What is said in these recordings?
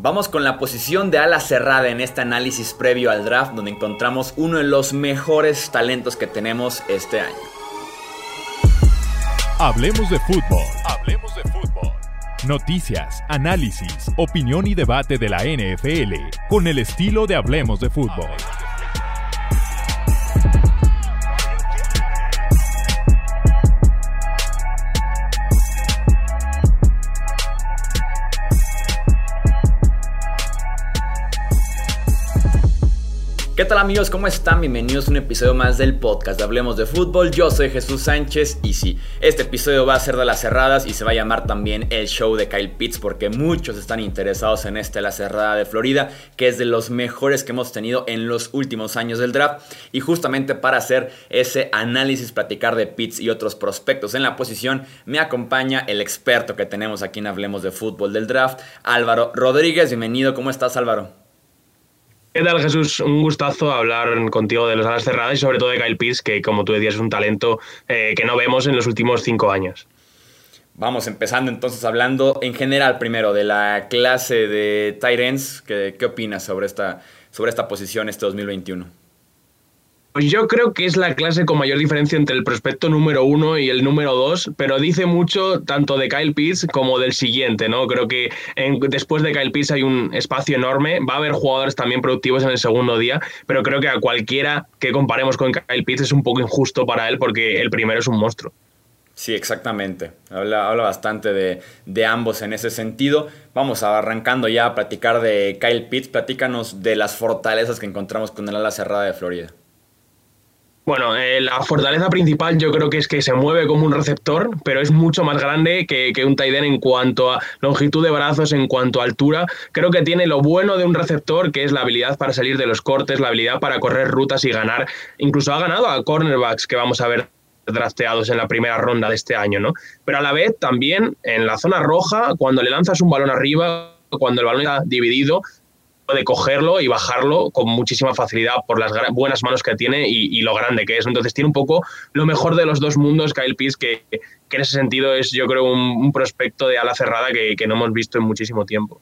Vamos con la posición de ala cerrada en este análisis previo al draft donde encontramos uno de los mejores talentos que tenemos este año. Hablemos de fútbol. Hablemos de fútbol. Noticias, análisis, opinión y debate de la NFL con el estilo de Hablemos de fútbol. Tal amigos? ¿Cómo están? Bienvenidos a un episodio más del podcast de Hablemos de Fútbol. Yo soy Jesús Sánchez y sí, este episodio va a ser de las cerradas y se va a llamar también el show de Kyle Pitts porque muchos están interesados en este la cerrada de Florida, que es de los mejores que hemos tenido en los últimos años del draft. Y justamente para hacer ese análisis, platicar de Pitts y otros prospectos en la posición, me acompaña el experto que tenemos aquí en Hablemos de Fútbol del draft, Álvaro Rodríguez. Bienvenido, ¿cómo estás Álvaro? ¿Qué tal, Jesús? Un gustazo hablar contigo de los alas cerradas y sobre todo de Kyle Pitts, que como tú decías es un talento eh, que no vemos en los últimos cinco años. Vamos empezando entonces hablando en general primero de la clase de Tyrants. ¿Qué, qué opinas sobre esta, sobre esta posición este 2021? Pues yo creo que es la clase con mayor diferencia entre el prospecto número uno y el número dos, pero dice mucho tanto de Kyle Pitts como del siguiente, ¿no? Creo que después de Kyle Pitts hay un espacio enorme, va a haber jugadores también productivos en el segundo día, pero creo que a cualquiera que comparemos con Kyle Pitts es un poco injusto para él porque el primero es un monstruo. Sí, exactamente. Habla, habla bastante de, de, ambos en ese sentido. Vamos arrancando ya a platicar de Kyle Pitts. Platícanos de las fortalezas que encontramos con el ala cerrada de Florida. Bueno, eh, la fortaleza principal yo creo que es que se mueve como un receptor, pero es mucho más grande que, un tight en cuanto a longitud de brazos, en cuanto a altura. Creo que tiene lo bueno de un receptor, que es la habilidad para salir de los cortes, la habilidad para correr rutas y ganar. Incluso ha ganado a cornerbacks que vamos a ver drafteados en la primera ronda de este año, ¿no? Pero a la vez también en la zona roja, cuando le lanzas un balón arriba, cuando el balón está dividido, de cogerlo y bajarlo con muchísima facilidad por las buenas manos que tiene y, lo grande que es. Entonces tiene un poco lo mejor de los dos mundos Kyle Pitts, que, que en ese sentido es yo creo un, prospecto de ala cerrada que no hemos visto en muchísimo tiempo.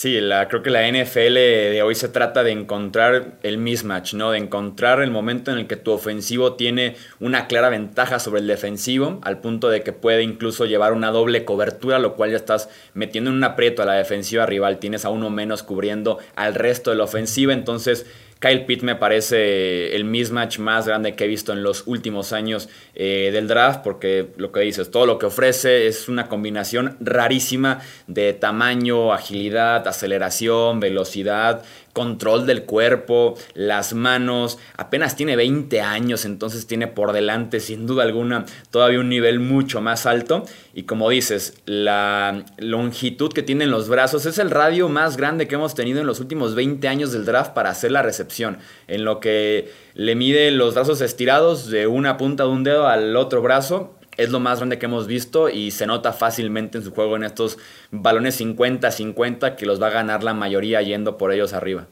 Sí, la, creo que la NFL de hoy se trata de encontrar el mismatch, ¿no? De encontrar el momento en el que tu ofensivo tiene una clara ventaja sobre el defensivo, al punto de que puede incluso llevar una doble cobertura, lo cual ya estás metiendo en un aprieto a la defensiva rival. Tienes a uno menos cubriendo al resto de la ofensiva, entonces Kyle Pitt me parece el mismatch más grande que he visto en los últimos años eh, del draft, porque lo que dices, todo lo que ofrece es una combinación rarísima de tamaño, agilidad, aceleración, velocidad, control del cuerpo, las manos, apenas tiene 20 años, entonces tiene por delante sin duda alguna todavía un nivel mucho más alto. Y como dices, la longitud que tienen los brazos es el radio más grande que hemos tenido en los últimos 20 años del draft para hacer la recepción, en lo que le mide los brazos estirados de una punta de un dedo al otro brazo es lo más grande que hemos visto y se nota fácilmente en su juego en estos balones 50-50 que los va a ganar la mayoría yendo por ellos arriba.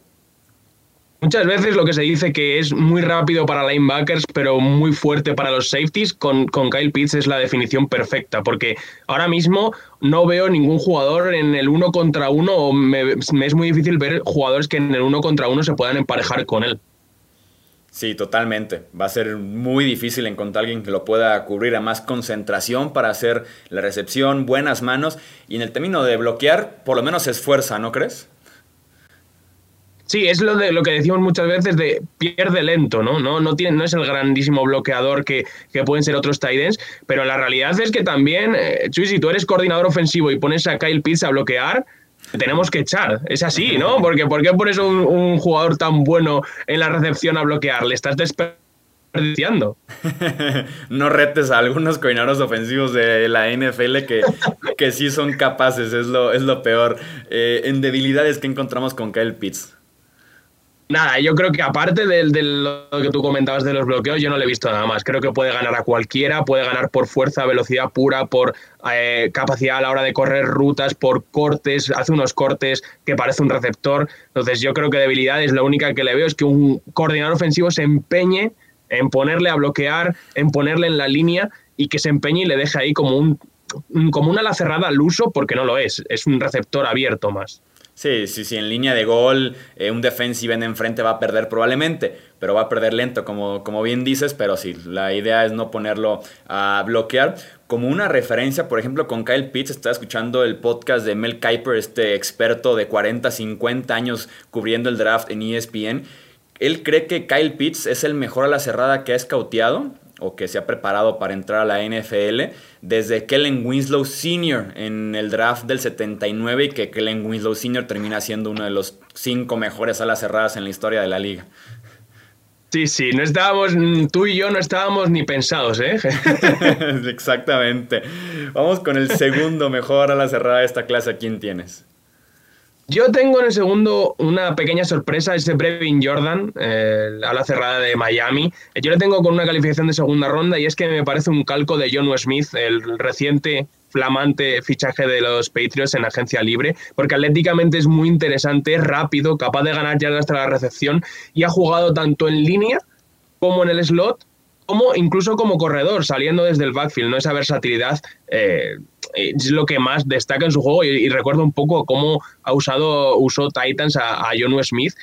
Muchas veces lo que se dice que es muy rápido para linebackers, pero muy fuerte para los safeties, con, con, Kyle Pitts es la definición perfecta, porque ahora mismo no veo ningún jugador en el uno contra uno, o me, me es muy difícil ver jugadores que en el uno contra uno se puedan emparejar con él. Sí, totalmente. Va a ser muy difícil encontrar alguien que lo pueda cubrir a más concentración para hacer la recepción, buenas manos. Y en el término de bloquear, por lo menos se esfuerza, ¿no crees? Sí, es lo, de, lo que decimos muchas veces de pierde lento, ¿no? No, no, tiene, no es el grandísimo bloqueador que, pueden ser otros Titans, pero la realidad es que también, eh, Chuy, si tú eres coordinador ofensivo y pones a Kyle Pitts a bloquear, tenemos que echar. Es así, ¿no? Porque ¿por qué pones un, un jugador tan bueno en la recepción a bloquear? Le estás desperdiciando. no retes a algunos coordinadores ofensivos de la NFL que, que sí son capaces, es lo, es lo peor. Eh, en debilidades que encontramos con Kyle Pitts. Nada, yo creo que aparte de, lo que tú comentabas de los bloqueos, yo no le he visto nada más. Creo que puede ganar a cualquiera, puede ganar por fuerza, velocidad pura, por eh, capacidad a la hora de correr rutas, por cortes, hace unos cortes que parece un receptor. Entonces yo creo que debilidad es la única que le veo, es que un coordinador ofensivo se empeñe en ponerle a bloquear, en ponerle en la línea y que se empeñe y le deje ahí como un como una ala cerrada al uso, porque no lo es, es un receptor abierto más. Sí, sí, sí, en línea de gol, eh, un defensive end enfrente va a perder probablemente, pero va a perder lento, como, como bien dices, pero sí, la idea es no ponerlo a bloquear. Como una referencia, por ejemplo, con Kyle Pitts, estaba escuchando el podcast de Mel Kiper, este experto de 40, 50 años cubriendo el draft en ESPN. Él cree que Kyle Pitts es el mejor a la cerrada que ha escauteado o que se ha preparado para entrar a la NFL desde Kellen Winslow Sr. en el draft del 79 y que Kellen Winslow Sr. termina siendo uno de los cinco mejores alas cerradas en la historia de la liga. Sí, sí, no estábamos, tú y yo no estábamos ni pensados, ¿eh? Exactamente. Vamos con el segundo mejor ala cerrada de esta clase. quién tienes? Yo tengo en el segundo una pequeña sorpresa, ese Brevin Jordan, eh, a la cerrada de Miami. Yo le tengo con una calificación de segunda ronda y es que me parece un calco de John Smith, el reciente flamante fichaje de los Patriots en agencia libre, porque atléticamente es muy interesante, rápido, capaz de ganar ya hasta la recepción y ha jugado tanto en línea como en el slot, como incluso como corredor, saliendo desde el backfield, ¿no? Esa versatilidad eh, es lo que más destaca en su juego y, recuerdo un poco cómo ha usado, usó Titans a, a John Smith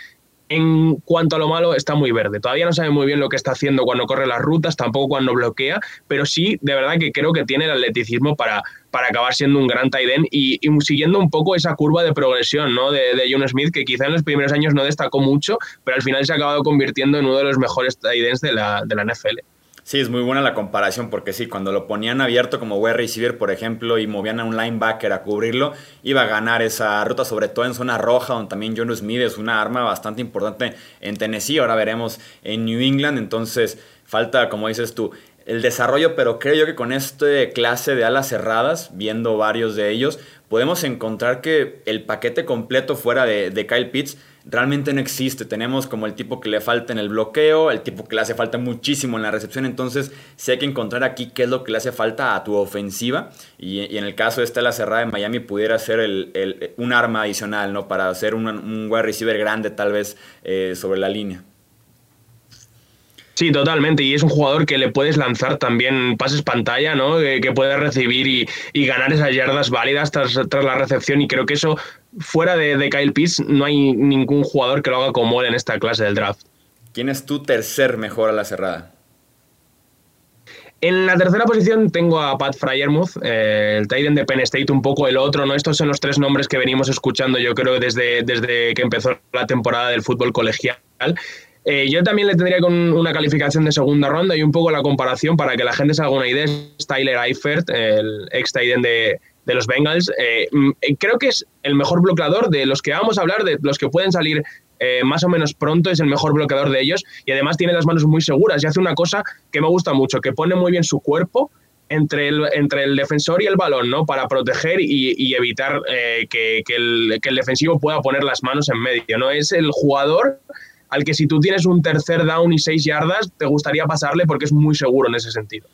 en cuanto a lo malo, está muy verde. Todavía no sabe muy bien lo que está haciendo cuando corre las rutas, tampoco cuando bloquea, pero sí, de verdad que creo que tiene el atleticismo para, para acabar siendo un gran tight end y, siguiendo un poco esa curva de progresión ¿no? de, de John Smith, que quizá en los primeros años no destacó mucho, pero al final se ha acabado convirtiendo en uno de los mejores tight ends de la, de la NFL. Sí, es muy buena la comparación porque sí, cuando lo ponían abierto como wide receiver, por ejemplo, y movían a un linebacker a cubrirlo, iba a ganar esa ruta, sobre todo en zona roja, donde también John Smith es una arma bastante importante en Tennessee. Ahora veremos en New England, entonces falta, como dices tú, el desarrollo, pero creo yo que con este clase de alas cerradas, viendo varios de ellos, podemos encontrar que el paquete completo fuera de, de Kyle Pitts realmente no existe. Tenemos como el tipo que le falta en el bloqueo, el tipo que le hace falta muchísimo en la recepción. Entonces, sí hay que encontrar aquí qué es lo que le hace falta a tu ofensiva. Y, en el caso de esta la cerrada en Miami, pudiera ser el, un arma adicional, ¿no? Para hacer un, un wide receiver grande, tal vez, eh, sobre la línea. Sí, totalmente. Y es un jugador que le puedes lanzar también pases pantalla, ¿no? Que, puede recibir y, ganar esas yardas válidas tras, la recepción. Y creo que eso, fuera de, Kyle Pitts, no hay ningún jugador que lo haga como él en esta clase del draft. ¿Quién es tu tercer mejor a la cerrada? En la tercera posición tengo a Pat Fryermuth, eh, el Titan de Penn State, un poco el otro, ¿no? Estos son los tres nombres que venimos escuchando, yo creo, desde, desde que empezó la temporada del fútbol colegial. Eh, yo también le tendría con una calificación de segunda ronda y un poco la comparación para que la gente se haga una idea. Es Tyler Eifert, el ex Titan de, de, los Bengals. Eh, mm, eh, creo que es el mejor bloqueador de los que vamos a hablar, de los que pueden salir más o menos pronto, es el mejor bloqueador de ellos y además tiene las manos muy seguras y hace una cosa que me gusta mucho, que pone muy bien su cuerpo entre el, entre el defensor y el balón, ¿no? Para proteger y, evitar que, que, el, que, el, defensivo pueda poner las manos en medio, ¿no? Es el jugador al que si tú tienes un tercer down y seis yardas, te gustaría pasarle porque es muy seguro en ese sentido.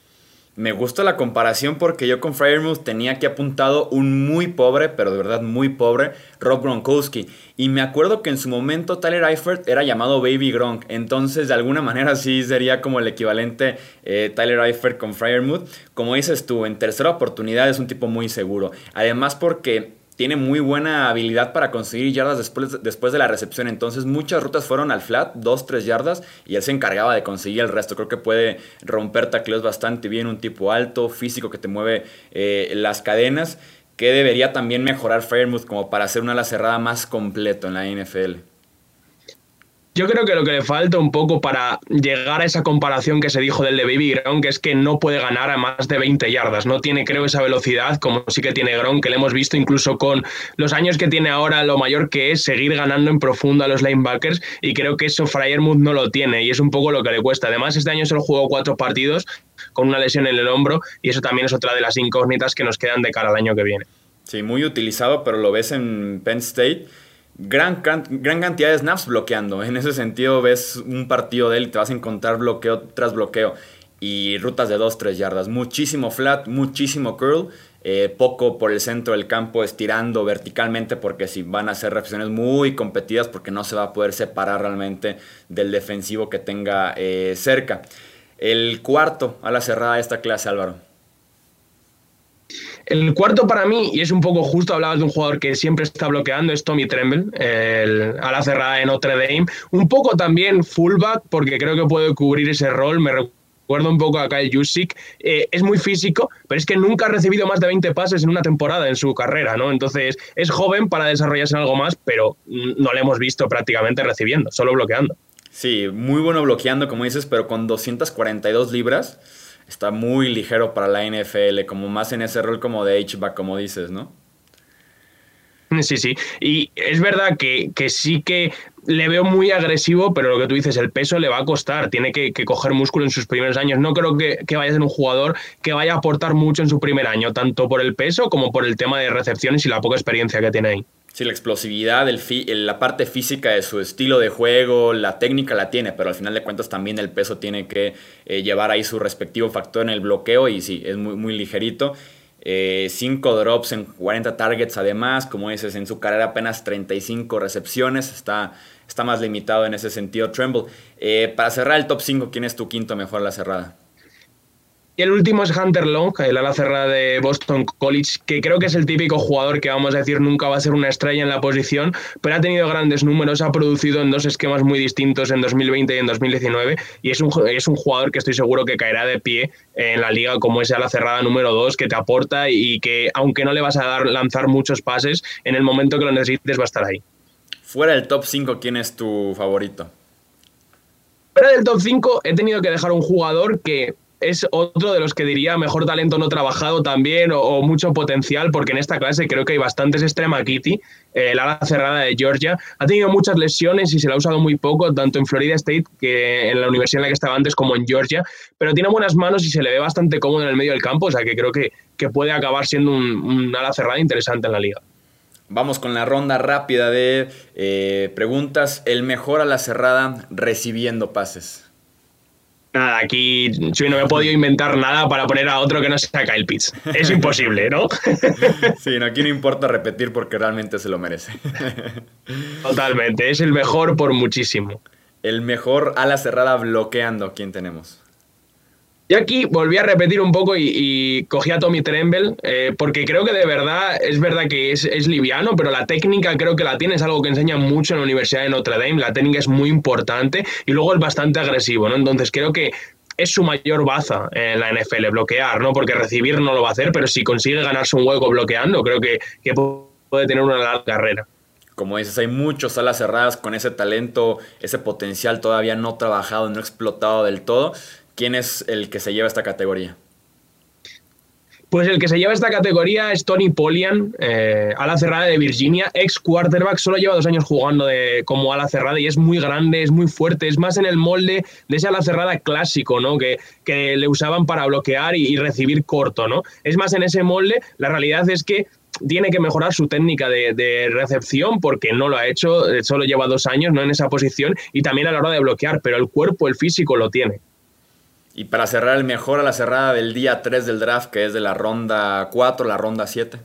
Me gusta la comparación porque yo con Fryermuth tenía aquí apuntado un muy pobre, pero de verdad muy pobre, Rob Gronkowski. Y me acuerdo que en su momento Tyler Eifert era llamado Baby Gronk. Entonces, de alguna manera sí sería como el equivalente eh, Tyler Eifert con Fryermuth. Como dices tú, en tercera oportunidad es un tipo muy seguro. Además porque tiene muy buena habilidad para conseguir yardas después, después de la recepción. Entonces muchas rutas fueron al flat, 2-3 yardas, y él se encargaba de conseguir el resto. Creo que puede romper tacleos bastante bien, un tipo alto, físico que te mueve eh, las cadenas, que debería también mejorar Fairmouth como para hacer una ala cerrada más completo en la NFL. Yo creo que lo que le falta un poco para llegar a esa comparación que se dijo del de Baby Gronk es que no puede ganar a más de 20 yardas. No tiene, creo, esa velocidad como sí que tiene Gronk, que le hemos visto incluso con los años que tiene ahora, lo mayor que es seguir ganando en profundo a los linebackers. Y creo que eso Fryermuth no lo tiene y es un poco lo que le cuesta. Además, este año solo jugó cuatro partidos con una lesión en el hombro y eso también es otra de las incógnitas que nos quedan de cara al año que viene. Sí, muy utilizado, pero lo ves en Penn State gran, gran cantidad de snaps bloqueando. En ese sentido, ves un partido de él y te vas a encontrar bloqueo tras bloqueo. Y rutas de 2-3 yardas. Muchísimo flat, muchísimo curl. Eh, poco por el centro del campo estirando verticalmente porque si van a ser reacciones muy competidas porque no se va a poder separar realmente del defensivo que tenga eh, cerca. El cuarto a la cerrada de esta clase, Álvaro. El cuarto para mí, y es un poco justo, hablabas de un jugador que siempre está bloqueando, es Tommy Tremble, el, a la cerrada de Notre Dame. Un poco también fullback, porque creo que puede cubrir ese rol. Me recuerdo un poco a Kyle Jusic. Eh, es muy físico, pero es que nunca ha recibido más de 20 pases en una temporada en su carrera, ¿no? Entonces, es joven para desarrollarse en algo más, pero no le hemos visto prácticamente recibiendo, solo bloqueando. Sí, muy bueno bloqueando, como dices, pero con 242 libras está muy ligero para la NFL, como más en ese rol como de H-back, como dices, ¿no? Sí, sí. Y es verdad que, sí que le veo muy agresivo, pero lo que tú dices, el peso le va a costar. Tiene que, coger músculo en sus primeros años. No creo que, vaya a ser un jugador que vaya a aportar mucho en su primer año, tanto por el peso como por el tema de recepciones y la poca experiencia que tiene ahí. Sí, la explosividad, el la parte física de su estilo de juego, la técnica la tiene, pero al final de cuentas también el peso tiene que eh, llevar ahí su respectivo factor en el bloqueo y sí, es muy, muy ligerito. 5 eh, drops en 40 targets además, como dices, en su carrera apenas 35 recepciones, está, está más limitado en ese sentido Tremble. Eh, para cerrar el top 5, ¿quién es tu quinto mejor la cerrada? Y el último es Hunter Long, el ala cerrada de Boston College, que creo que es el típico jugador que vamos a decir nunca va a ser una estrella en la posición, pero ha tenido grandes números, ha producido en dos esquemas muy distintos en 2020 y en 2019, y es un, es un jugador que estoy seguro que caerá de pie en la liga como ese ala cerrada número 2 que te aporta y que aunque no le vas a dar lanzar muchos pases, en el momento que lo necesites va a estar ahí. Fuera del top 5, ¿quién es tu favorito? Fuera del top 5 he tenido que dejar un jugador que es otro de los que diría mejor talento no trabajado también o, mucho potencial, porque en esta clase creo que hay bastantes extrema Kitty, el ala cerrada de Georgia. Ha tenido muchas lesiones y se la ha usado muy poco, tanto en Florida State que en la universidad en la que estaba antes como en Georgia, pero tiene buenas manos y se le ve bastante cómodo en el medio del campo, o sea que creo que, puede acabar siendo un, ala cerrada interesante en la liga. Vamos con la ronda rápida de eh, preguntas. El mejor a la cerrada recibiendo pases. Nada, aquí no me he podido inventar nada para poner a otro que no sea Kyle Pitts. Es imposible, ¿no? Sí, no, aquí no importa repetir porque realmente se lo merece. Totalmente, es el mejor por muchísimo. El mejor a la cerrada bloqueando, ¿quién tenemos? Y aquí volví a repetir un poco y, cogí a Tommy Tremble, eh, porque creo que de verdad, es verdad que es, es, liviano, pero la técnica creo que la tiene, es algo que enseña mucho en la Universidad de Notre Dame, la técnica es muy importante y luego es bastante agresivo, ¿no? Entonces creo que es su mayor baza en la NFL, bloquear, ¿no? Porque recibir no lo va a hacer, pero si consigue ganarse un hueco bloqueando, creo que, que puede tener una larga carrera como dices, hay muchos alas cerradas con ese talento, ese potencial todavía no trabajado, no explotado del todo. ¿Quién es el que se lleva esta categoría? Pues el que se lleva esta categoría es Tony Polian, eh, ala cerrada de Virginia, ex quarterback, solo lleva dos años jugando de, como ala cerrada y es muy grande, es muy fuerte, es más en el molde de ese ala cerrada clásico, ¿no? Que, que le usaban para bloquear y, recibir corto, ¿no? Es más en ese molde, la realidad es que tiene que mejorar su técnica de, de, recepción porque no lo ha hecho, eh, solo lleva dos años ¿no? en esa posición y también a la hora de bloquear, pero el cuerpo, el físico lo tiene. Y para cerrar el mejor a la cerrada del día 3 del draft, que es de la ronda 4, la ronda 7.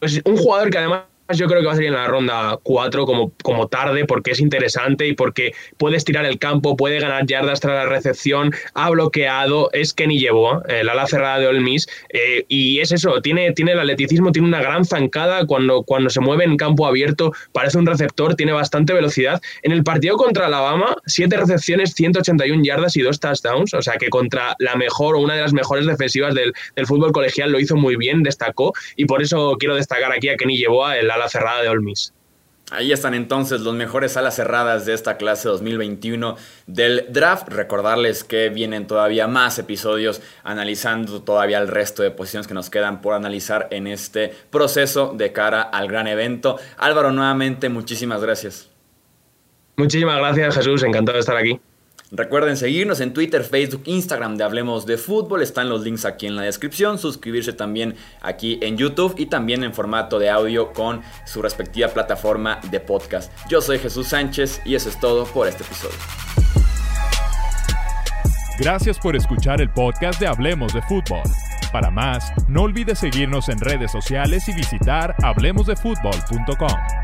Pues un jugador que además yo creo que va a salir en la ronda 4 como, como tarde porque es interesante y porque puede estirar el campo, puede ganar yardas tras la recepción, ha bloqueado, es Kenny llevó, el ala cerrada de Ole eh, y es eso, tiene, tiene el atleticismo, tiene una gran zancada cuando, cuando se mueve en campo abierto, parece un receptor, tiene bastante velocidad. En el partido contra Alabama, 7 recepciones, 181 yardas y 2 touchdowns, o sea que contra la mejor o una de las mejores defensivas del, fútbol colegial lo hizo muy bien, destacó y por eso quiero destacar aquí a Kenny llevó el ala cerrada de Olmis. Ahí están entonces los mejores alas cerradas de esta clase 2021 del draft. Recordarles que vienen todavía más episodios analizando todavía el resto de posiciones que nos quedan por analizar en este proceso de cara al gran evento. Álvaro, nuevamente, muchísimas gracias. Muchísimas gracias, Jesús. Encantado de estar aquí. Recuerden seguirnos en Twitter, Facebook, Instagram de Hablemos de Fútbol. Están los links aquí en la descripción. Suscribirse también aquí en YouTube y también en formato de audio con su respectiva plataforma de podcast. Yo soy Jesús Sánchez y eso es todo por este episodio. Gracias por escuchar el podcast de Hablemos de Fútbol. Para más, no olvides seguirnos en redes sociales y visitar hablemosdefutbol.com.